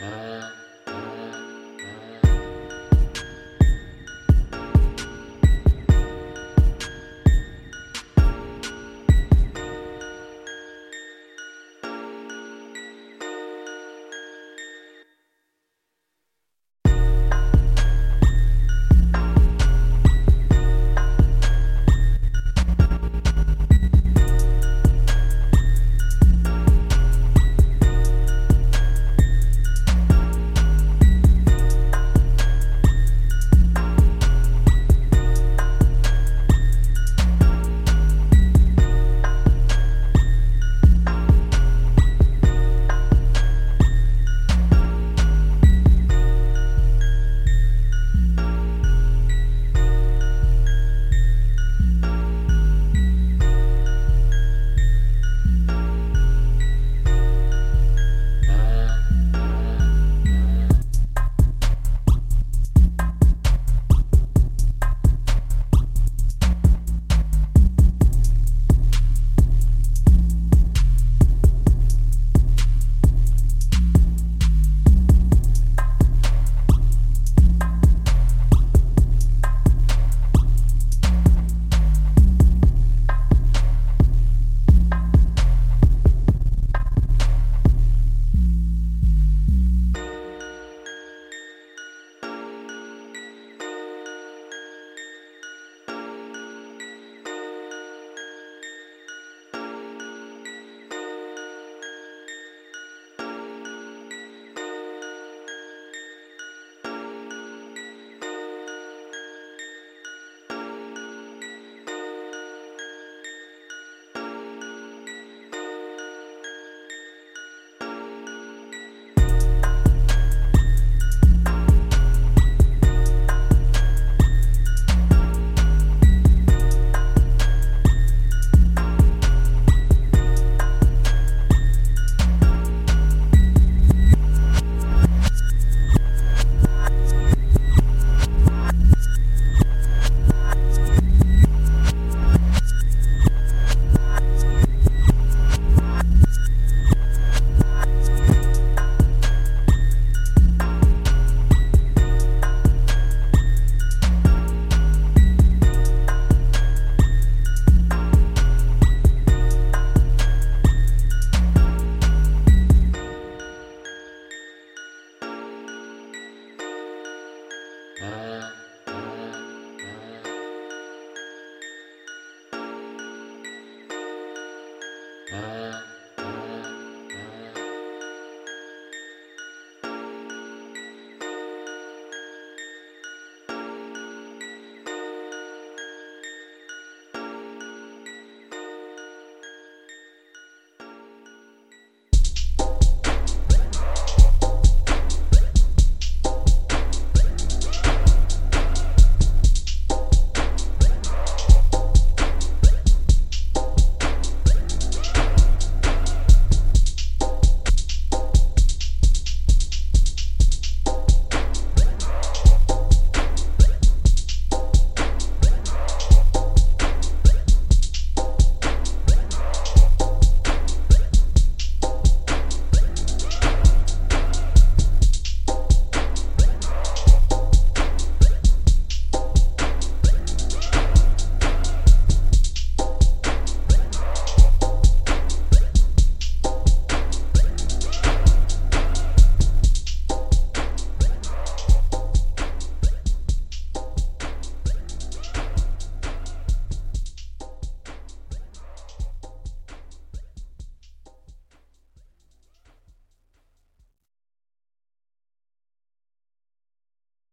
Uh...